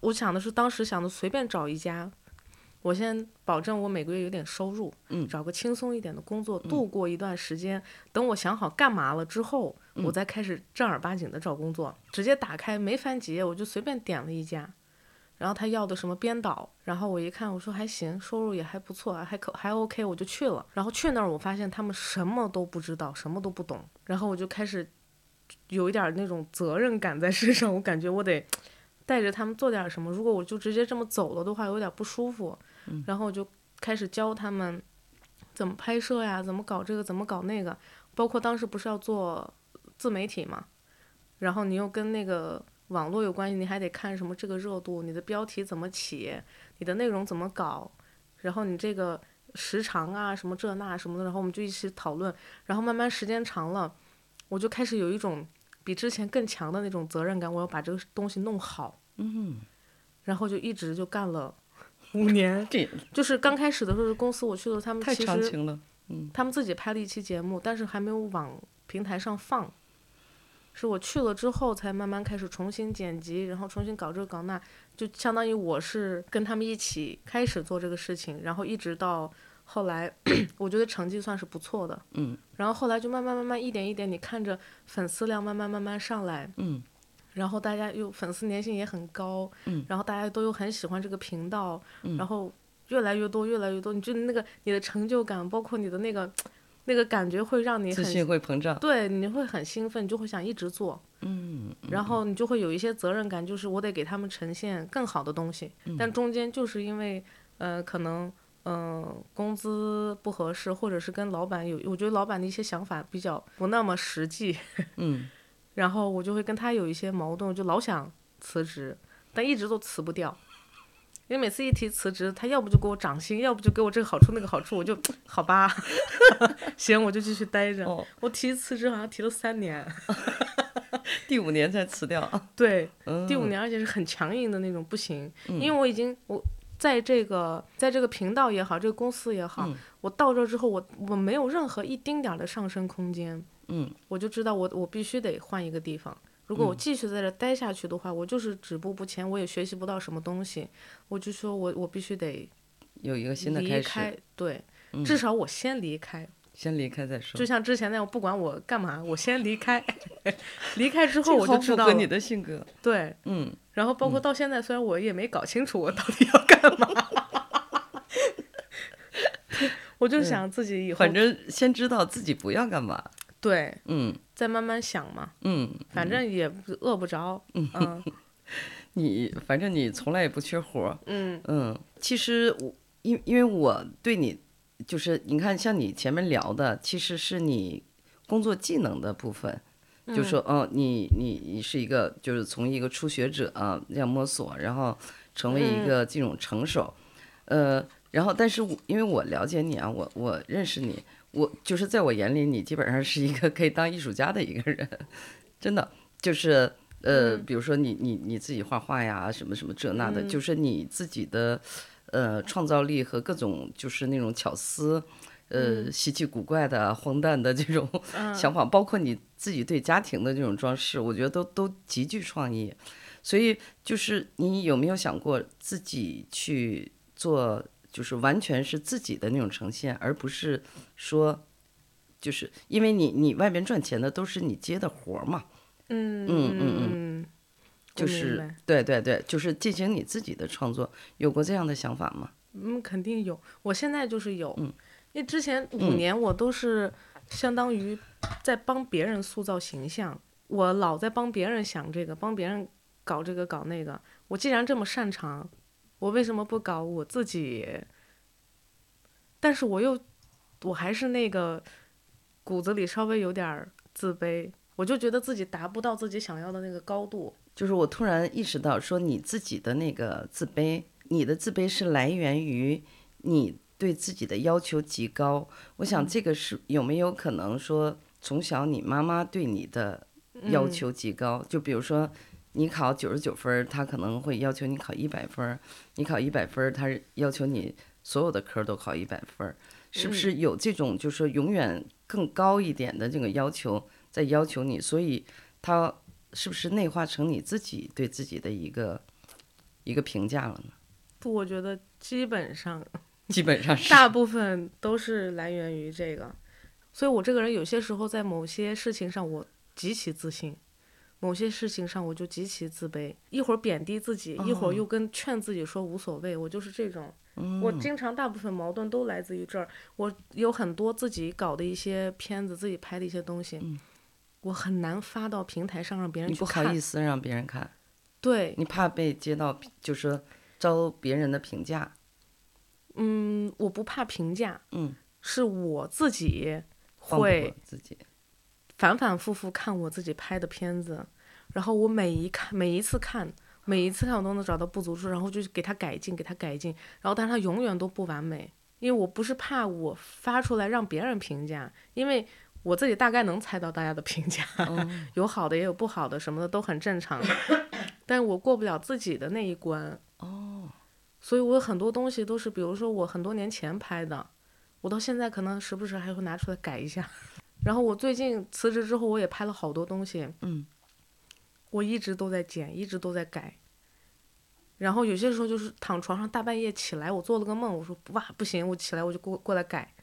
我想的是当时想的随便找一家，我先保证我每个月有点收入，嗯找个轻松一点的工作，度过一段时间。等我想好干嘛了之后，我再开始正儿八经的找工作。直接打开没翻几页，我就随便点了一家，然后他要的什么编导，然后我一看，我说还行，收入也还不错，还可还 OK，我就去了。然后去那儿，我发现他们什么都不知道，什么都不懂，然后我就开始有一点儿那种责任感在身上，我感觉我得带着他们做点儿什么。如果我就直接这么走了的话，有点不舒服。然后我就开始教他们怎么拍摄呀，怎么搞这个，怎么搞那个。包括当时不是要做自媒体嘛，然后你又跟那个网络有关系，你还得看什么这个热度，你的标题怎么起，你的内容怎么搞，然后你这个时长啊，什么这那什么的，然后我们就一起讨论。然后慢慢时间长了，我就开始有一种比之前更强的那种责任感，我要把这个东西弄好。嗯，然后就一直就干了 五年。这就是刚开始的时候，公司我去的时候，他们太长情了。他们自己拍了一期节目，但是还没有往平台上放。是我去了之后，才慢慢开始重新剪辑，然后重新搞这个搞那，就相当于我是跟他们一起开始做这个事情，然后一直到后来，我觉得成绩算是不错的。嗯。然后后来就慢慢慢慢一点一点，你看着粉丝量慢慢慢慢上来，嗯然后大家又粉丝粘性也很高，嗯然后大家都又很喜欢这个频道，嗯然后越来越多越来越多，你就那个你的成就感，包括你的那个那个感觉会让你很自信会膨胀。对，你会很兴奋，你就会想一直做，嗯，然后你就会有一些责任感，就是我得给他们呈现更好的东西。嗯但中间就是因为呃可能嗯、呃工资不合适，或者是跟老板有，我觉得老板的一些想法比较不那么实际，嗯。然后我就会跟他有一些矛盾，就老想辞职，但一直都辞不掉。因为每次一提辞职，他要不就给我涨薪，要不就给我这个好处那个好处，我就好吧，行，我就继续待着。哦，我提辞职好像提了三年，第五年才辞掉。对，嗯，第五年，而且是很强硬的那种，不行，因为我已经我在这个在这个频道也好，这个公司也好，嗯我到这之后，我我没有任何一丁点儿的上升空间，嗯，我就知道我我必须得换一个地方。如果我嗯继续在这待下去的话，我就是止步不前，我也学习不到什么东西。我就说我我必须得有一个新的开离开始，，对，嗯至少我先离开。先离开再说就。像之前那样，不管我干嘛，我先离开。离开之这后我好就知道了符合你的性格。对，嗯，然后包括到现在，虽然我也没搞清楚我到底要干嘛，我就想自己以后反正先知道自己不要干嘛。对，嗯再慢慢想嘛，嗯，反正也不饿不着，嗯 你反正你从来也不缺活儿。嗯嗯，其实我因因为我对你就是你看，像你前面聊的，其实是你工作技能的部分。就说，哦，你你你是一个，就是从一个初学者啊这样摸索，然后成为一个这种成熟，呃，然后但是我因为我了解你啊，我我认识你，我就是在我眼里，你基本上是一个可以当艺术家的一个人，真的。就是呃，比如说你你你自己画画呀，什么什么这那的，就是你自己的呃创造力和各种就是那种巧思。呃，稀奇古怪的、荒诞的这种 想法，包括你自己对家庭的这种装饰，我觉得都都极具创意。所以，就是你有没有想过自己去做，就是完全是自己的那种呈现，而不是说，就是因为你你外边赚钱的都是你接的活儿嘛，嗯嗯嗯就是对对对，就是进行你自己的创作，有过这样的想法吗？嗯，肯定有。我现在就是有，嗯因为之前五年我都是相当于在帮别人塑造形象，我老在帮别人想这个，帮别人搞这个搞那个。我既然这么擅长，我为什么不搞我自己但是我又，我还是那个骨子里稍微有点自卑，我就觉得自己达不到自己想要的那个高度。就是我突然意识到，说你自己的那个自卑，你的自卑是来源于你对自己的要求极高。我想这个是有没有可能说，从小你妈妈对你的要求极高？就比如说你考九十九分，她可能会要求你考一百分；你考一百分，她要求你所有的科都考一百分。是不是有这种，就是说永远更高一点的这个要求在要求你？所以他。是不是内化成你自己对自己的一个一个评价了呢？不，我觉得基本上，基本上是大部分都是来源于这个。所以我这个人有些时候在某些事情上我极其自信，某些事情上我就极其自卑。一会儿贬低自己，一会儿又跟劝自己说无所谓。我就是这种，我经常大部分矛盾都来自于这儿。我有很多自己搞的一些片子，自己拍的一些东西。我很难发到平台上让别人去看。你不好意思让别人看，对你怕被接到，就是招别人的评价。嗯，我不怕评价，嗯，是我自己会自己反反复复看我自己拍的片子，然后我每一看每一次看每一次看我都能找到不足处，然后就给他改进给他改进，然后但是他永远都不完美，因为我不是怕我发出来让别人评价，因为。我自己大概能猜到大家的评价，有好的也有不好的，什么的都很正常。但我过不了自己的那一关哦，所以我很多东西都是，比如说我很多年前拍的，我到现在可能时不时还会拿出来改一下。然后我最近辞职之后，我也拍了好多东西，嗯，我一直都在剪，一直都在改。然后有些时候就是躺床上大半夜起来，我做了个梦，我说哇不行，我起来我就过过来改。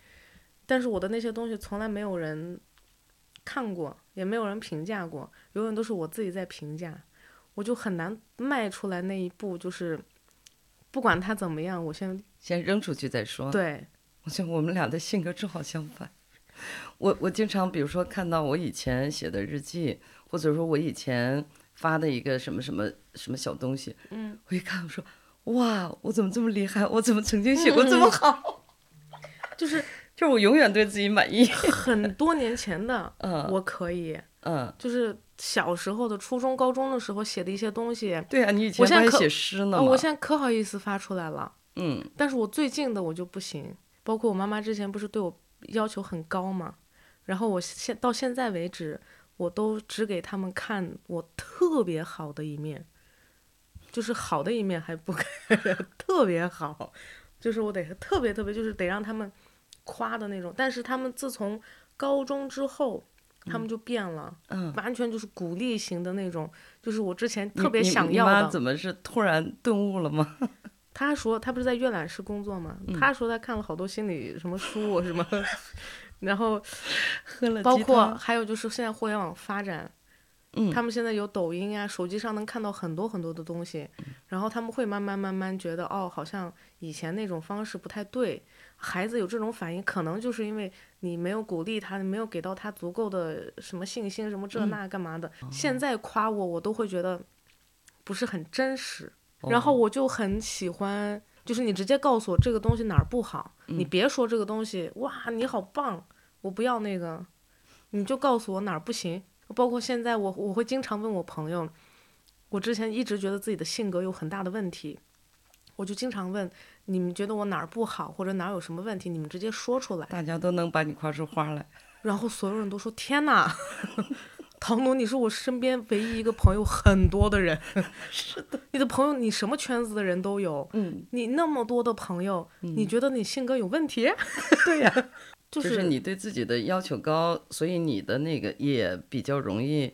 但是我的那些东西从来没有人看过，也没有人评价过，永远都是我自己在评价，我就很难迈出来那一步，就是不管他怎么样，我先先扔出去再说。对，我觉得我们俩的性格正好相反。我我经常比如说看到我以前写的日记，或者说我以前发的一个什么什么什么小东西，嗯，我一看我说哇，我怎么这么厉害？我怎么曾经写过这么 好？就是。就是我永远对自己满意。很多年前的，嗯，我可以，嗯，就是小时候的初中、高中的时候写的一些东西。对啊，你以前还写诗呢我现在可好意思发出来了。嗯，但是我最近的我就不行。包括我妈妈之前不是对我要求很高嘛，然后我现到现在为止，我都只给他们看我特别好的一面，就是好的一面还不 特别好，就是我得特别特别，就是得让他们。夸的那种，但是他们自从高中之后，他们就变了，嗯，完全就是鼓励型的那种，就是我之前特别想要的。你妈怎么是突然顿悟了吗？他说他不是在阅览室工作吗？他说他看了好多心理什么书什么，然后喝了包括还有就是现在互联网发展。嗯，他们现在有抖音啊，手机上能看到很多很多的东西，然后他们会慢慢慢慢觉得，哦，好像以前那种方式不太对。孩子有这种反应，可能就是因为你没有鼓励他，你没有给到他足够的什么信心，什么这那干嘛的。现在夸我，我都会觉得不是很真实。然后我就很喜欢，就是你直接告诉我这个东西哪儿不好，你别说这个东西哇你好棒，我不要那个，你就告诉我哪儿不行。包括现在，我我会经常问我朋友，我之前一直觉得自己的性格有很大的问题，我就经常问你们觉得我哪儿不好或者哪儿有什么问题，你们直接说出来，大家都能把你夸出花来。然后所有人都说天哪，唐奴，你是我身边唯一一个朋友很多的人。是的，你的朋友你什么圈子的人都有，嗯，你那么多的朋友，你觉得你性格有问题？对呀。就是你对自己的要求高，所以你的那个也比较容易，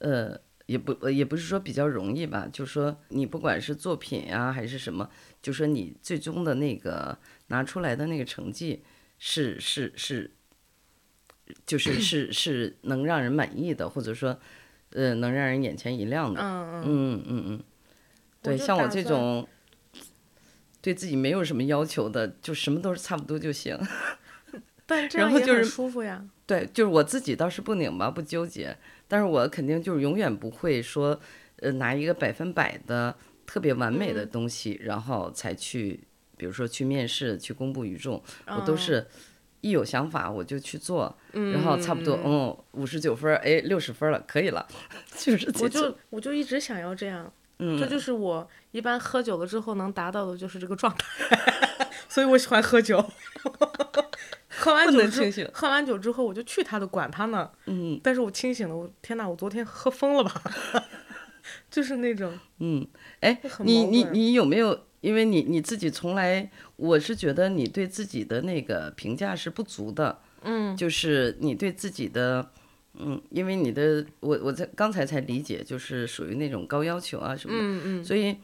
呃，也不也不是说比较容易吧，就是说你不管是作品呀还是什么，就说你最终的那个拿出来的那个成绩是是是，就是 是是能让人满意的，或者说，呃，能让人眼前一亮的。嗯嗯嗯嗯，对，像我这种对自己没有什么要求的，就什么都是差不多就行。但这样也很舒服呀。对，就是我自己倒是不拧巴不纠结，但是我肯定就是永远不会说，呃，拿一个百分百的特别完美的东西，然后才去比如说去面试、去公布于众，我都是一有想法我就去做，然后差不多嗯五十九分，哎六十分了，可以了，就是我就我就一直想要这样，嗯，这就是我一般喝酒了之后能达到的就是这个状态，所以我喜欢喝酒。喝完酒之喝完酒之后我就去他的，管他呢。嗯，但是我清醒了，我天哪，我昨天喝疯了吧？就是那种，嗯，哎，你你你有没有？因为你你自己从来，我是觉得你对自己的那个评价是不足的。嗯，就是你对自己的，嗯，因为你的，我我在刚才才理解，就是属于那种高要求啊什么的。嗯嗯。所以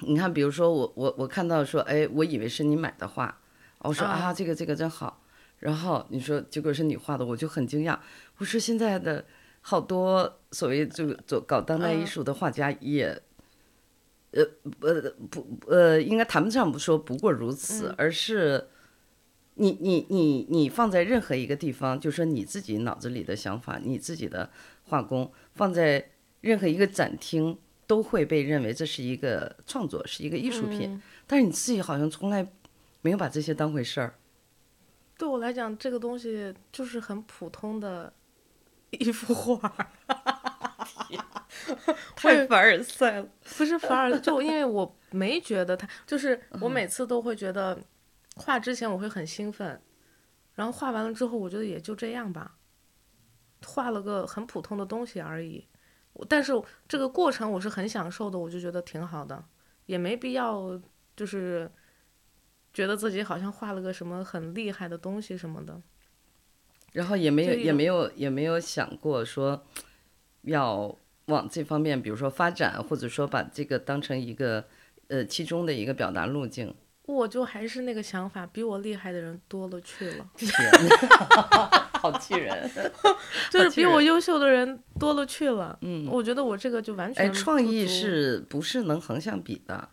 你看，比如说我我我看到说，哎，我以为是你买的画。我说啊，这个这个真好，然后你说结果是你画的，我就很惊讶。我说现在的好多所谓就做搞当代艺术的画家也，呃呃不呃，应该谈不上不说不过如此，而是你你你你放在任何一个地方，就说你自己脑子里的想法，你自己的画工放在任何一个展厅，都会被认为这是一个创作，是一个艺术品。但是你自己好像从来。没有把这些当回事儿。对我来讲，这个东西就是很普通的一幅画。太凡尔赛了。不是凡尔，就因为我没觉得他，就是我每次都会觉得画之前我会很兴奋，然后画完了之后，我觉得也就这样吧，画了个很普通的东西而已。但是这个过程我是很享受的，我就觉得挺好的，也没必要就是。觉得自己好像画了个什么很厉害的东西什么的，然后也没有也没有也没有想过说要往这方面，比如说发展，或者说把这个当成一个呃其中的一个表达路径。我就还是那个想法，比我厉害的人多了去了。天，好气人！就是比我优秀的人多了去了。嗯，我觉得我这个就完全哎，创意是不是能横向比的？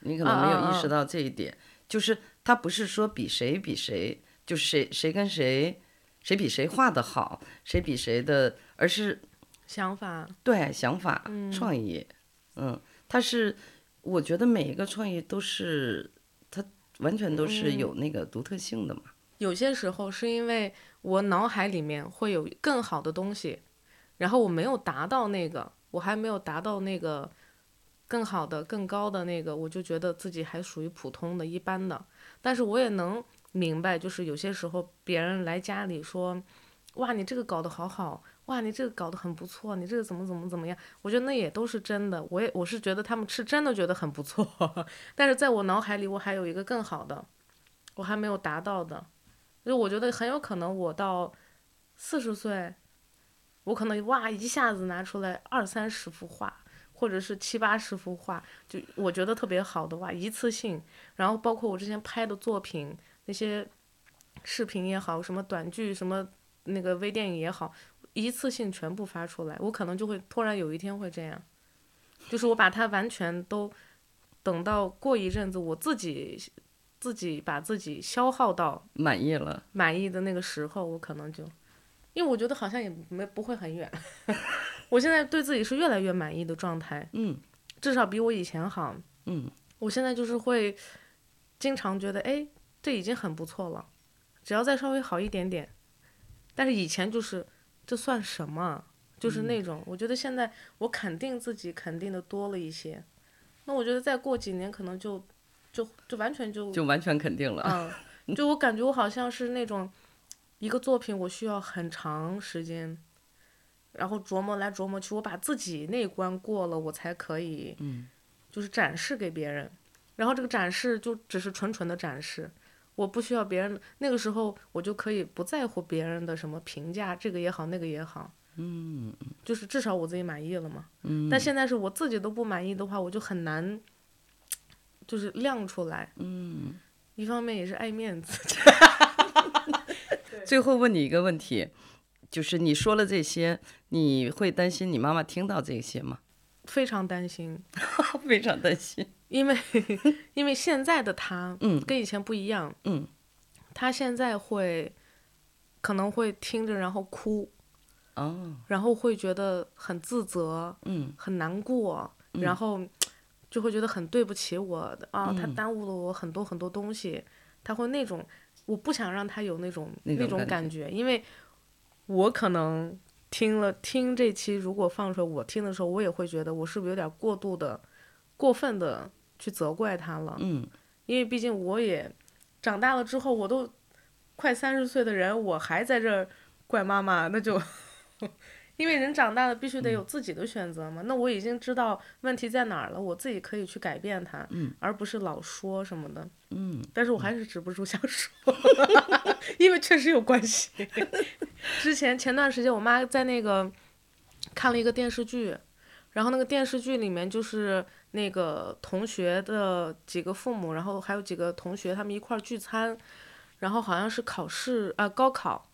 你可能没有意识到这一点。就是他不是说比谁比谁，就是谁谁跟谁，谁比谁画的好，谁比谁的，而是想法对想法创意，嗯，他是我觉得每一个创意都是他完全都是有那个独特性的嘛。有些时候是因为我脑海里面会有更好的东西，然后我没有达到那个，我还没有达到那个。更好的、更高的那个，我就觉得自己还属于普通的、一般的。但是我也能明白，就是有些时候别人来家里说：“哇，你这个搞得好好，哇，你这个搞得很不错，你这个怎么怎么怎么样？”我觉得那也都是真的。我也我是觉得他们是真的觉得很不错，但是在我脑海里，我还有一个更好的，我还没有达到的。就我觉得很有可能，我到四十岁，我可能哇一下子拿出来二三十幅画。或者是七八十幅画，就我觉得特别好的话，一次性，然后包括我之前拍的作品，那些视频也好，什么短剧，什么那个微电影也好，一次性全部发出来，我可能就会突然有一天会这样，就是我把它完全都等到过一阵子，我自己自己把自己消耗到满意了，满意的那个时候，我可能就，因为我觉得好像也没不会很远。我现在对自己是越来越满意的状态，嗯，至少比我以前好，嗯，我现在就是会经常觉得，哎，这已经很不错了，只要再稍微好一点点。但是以前就是这算什么？就是那种，我觉得现在我肯定自己肯定的多了一些，那我觉得再过几年可能就就就完全就就完全肯定了，嗯，就我感觉我好像是那种一个作品，我需要很长时间。然后琢磨来琢磨去，我把自己那关过了，我才可以，就是展示给别人。然后这个展示就只是纯纯的展示，我不需要别人。那个时候我就可以不在乎别人的什么评价，这个也好，那个也好，嗯，就是至少我自己满意了嘛。嗯。但现在是我自己都不满意的话，我就很难，就是亮出来。嗯。一方面也是爱面子。最后问你一个问题。就是你说了这些，你会担心你妈妈听到这些吗？非常担心，非常担心，因为 因为现在的他，嗯，跟以前不一样，嗯，他现在会可能会听着然后哭，哦，然后会觉得很自责，嗯，很难过，然后就会觉得很对不起我的啊，他耽误了我很多很多东西，他会那种，我不想让他有那种那种感觉，因为我可能听了听这期，如果放出来我听的时候，我也会觉得我是不是有点过度的、过分的去责怪他了，嗯，因为毕竟我也长大了之后，我都快三十岁的人，我还在这儿怪妈妈，那就。因为人长大了，必须得有自己的选择嘛。那我已经知道问题在哪儿了，我自己可以去改变它，而不是老说什么的。嗯，但是我还是止不住想说，因为确实有关系。之前前段时间，我妈在那个看了一个电视剧，然后那个电视剧里面就是那个同学的几个父母，然后还有几个同学他们一块儿聚餐，然后好像是考试啊高考，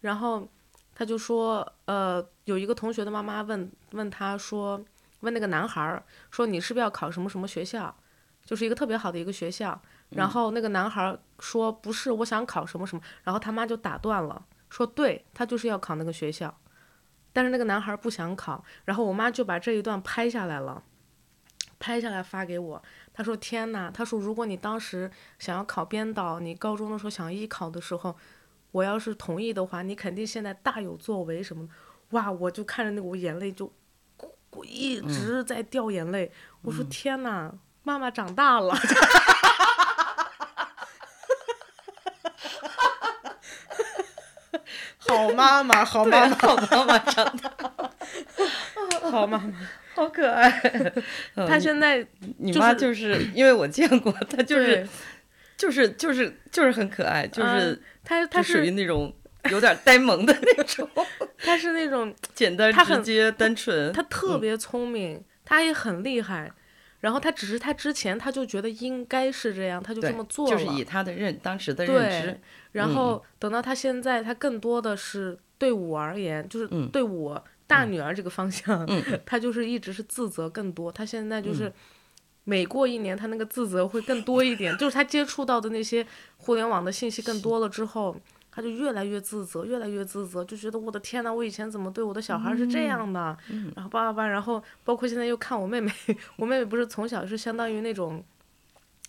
然后。他就说，呃，有一个同学的妈妈问问他说，问那个男孩儿说，你是不是要考什么什么学校，就是一个特别好的一个学校。然后那个男孩说，不是，我想考什么什么。然后他妈就打断了，说，对他就是要考那个学校，但是那个男孩不想考。然后我妈就把这一段拍下来了，拍下来发给我。他说，天呐，他说，如果你当时想要考编导，你高中的时候想艺考的时候。我要是同意的话，你肯定现在大有作为什么的，哇！我就看着那个，我眼泪就，一直在掉眼泪。我说天哪，妈妈长大了，好妈妈，好妈妈，好妈妈长大，好妈妈，好可爱。他现在，你妈就是 因为我见过，他就是，就是就是就是很可爱，就是。他他是属于那种有点呆萌的那种，他是那种简单直接单纯，他特别聪明，他也很厉害，然后他只是他之前他就觉得应该是这样，他就这么做了，就是以他的认当时的认知，然后等到他现在，他更多的是对我而言，就是对我大女儿这个方向，她就是一直是自责更多，她现在就是。每过一年，她那个自责会更多一点，就是她接触到的那些互联网的信息更多了之后，她就越来越自责，越来越自责，就觉得我的天呐，我以前怎么对我的小孩是这样的？然后叭叭叭，然后包括现在又看我妹妹，我妹妹不是从小是相当于那种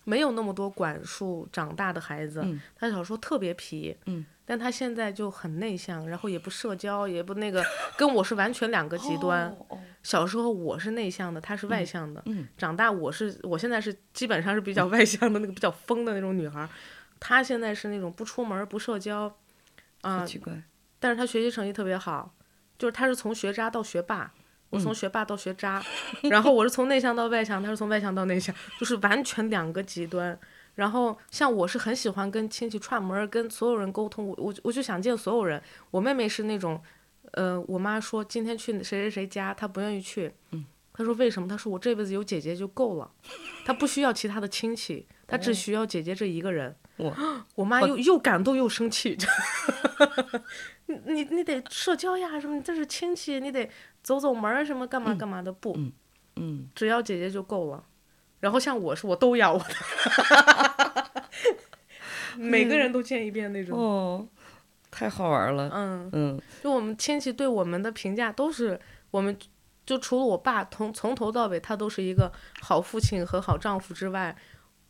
没有那么多管束长大的孩子，她小时候特别皮。但他现在就很内向，然后也不社交，也不那个，跟我是完全两个极端。小时候我是内向的，他是外向的。长大我是，我现在是基本上是比较外向的那个比较疯的那种女孩。他现在是那种不出门不社交，啊，奇怪。但是他学习成绩特别好，就是他是从学渣到学霸，我从学霸到学渣，然后我是从内向到外向，他是从外向到内向，就是完全两个极端。然后像我是很喜欢跟亲戚串门，跟所有人沟通，我我我就想见所有人。我妹妹是那种，呃，我妈说今天去谁谁谁家，她不愿意去。嗯。她说为什么？她说我这辈子有姐姐就够了，她不需要其他的亲戚，她只需要姐姐这一个人。我妈又又感动又生气。你你你得社交呀，什么？这是亲戚，你得走走门什么干嘛干嘛的。不，嗯，只要姐姐就够了。然后像我是我都要我的，每个人都见一遍那种。哦，太好玩了。嗯嗯，就我们亲戚对我们的评价都是，我们就除了我爸从从头到尾他都是一个好父亲和好丈夫之外，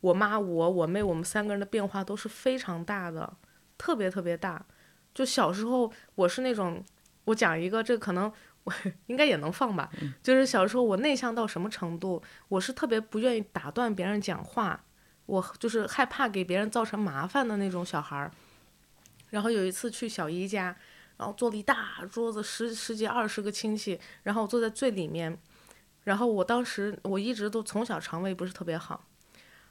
我妈我我妹我们三个人的变化都是非常大的，特别特别大。就小时候我是那种，我讲一个这可能。我 应该也能放吧，就是小时候我内向到什么程度，我是特别不愿意打断别人讲话，我就是害怕给别人造成麻烦的那种小孩儿。然后有一次去小姨家，然后坐了一大桌子，十十几二十个亲戚，然后我坐在最里面，然后我当时我一直都从小肠胃不是特别好，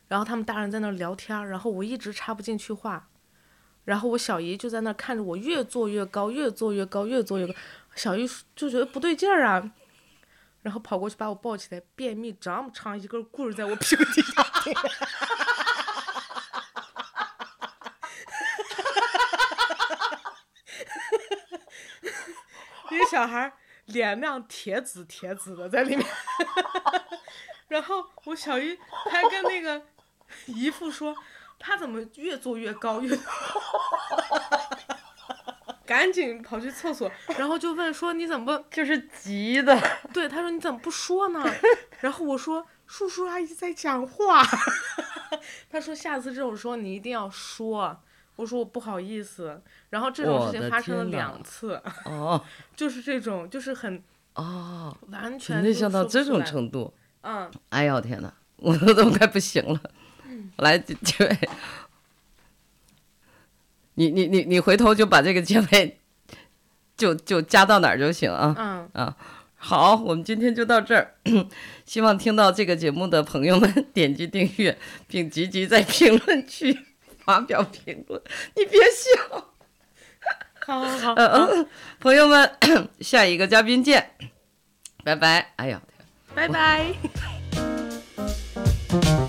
然后他们大人在那聊天，然后我一直插不进去话，然后我小姨就在那看着我越坐越高，越坐越高，越坐越高。小姨就觉得不对劲儿啊，然后跑过去把我抱起来，便秘这么长一根棍儿在我屁股底下，一个小孩脸那样铁紫铁紫的在里面，然后我小姨还跟那个姨父说，他怎么越做越高越。赶紧跑去厕所，然后就问说你怎么 就是急的？对，他说你怎么不说呢？然后我说叔叔阿姨在讲话。他说下次这种时候你一定要说。我说我不好意思。然后这种事情发生了两次。哦。就是这种，就是很哦，完全没想到这种程度。嗯。哎呀天哪，我都快不行了。来，这位。你你你你回头就把这个结尾，就就加到哪儿就行啊。嗯啊，好，我们今天就到这儿。希望听到这个节目的朋友们点击订阅，并积极在评论区发表评论。你别笑。好好好。嗯嗯，朋友们，下一个嘉宾见，拜拜。哎呀，拜拜。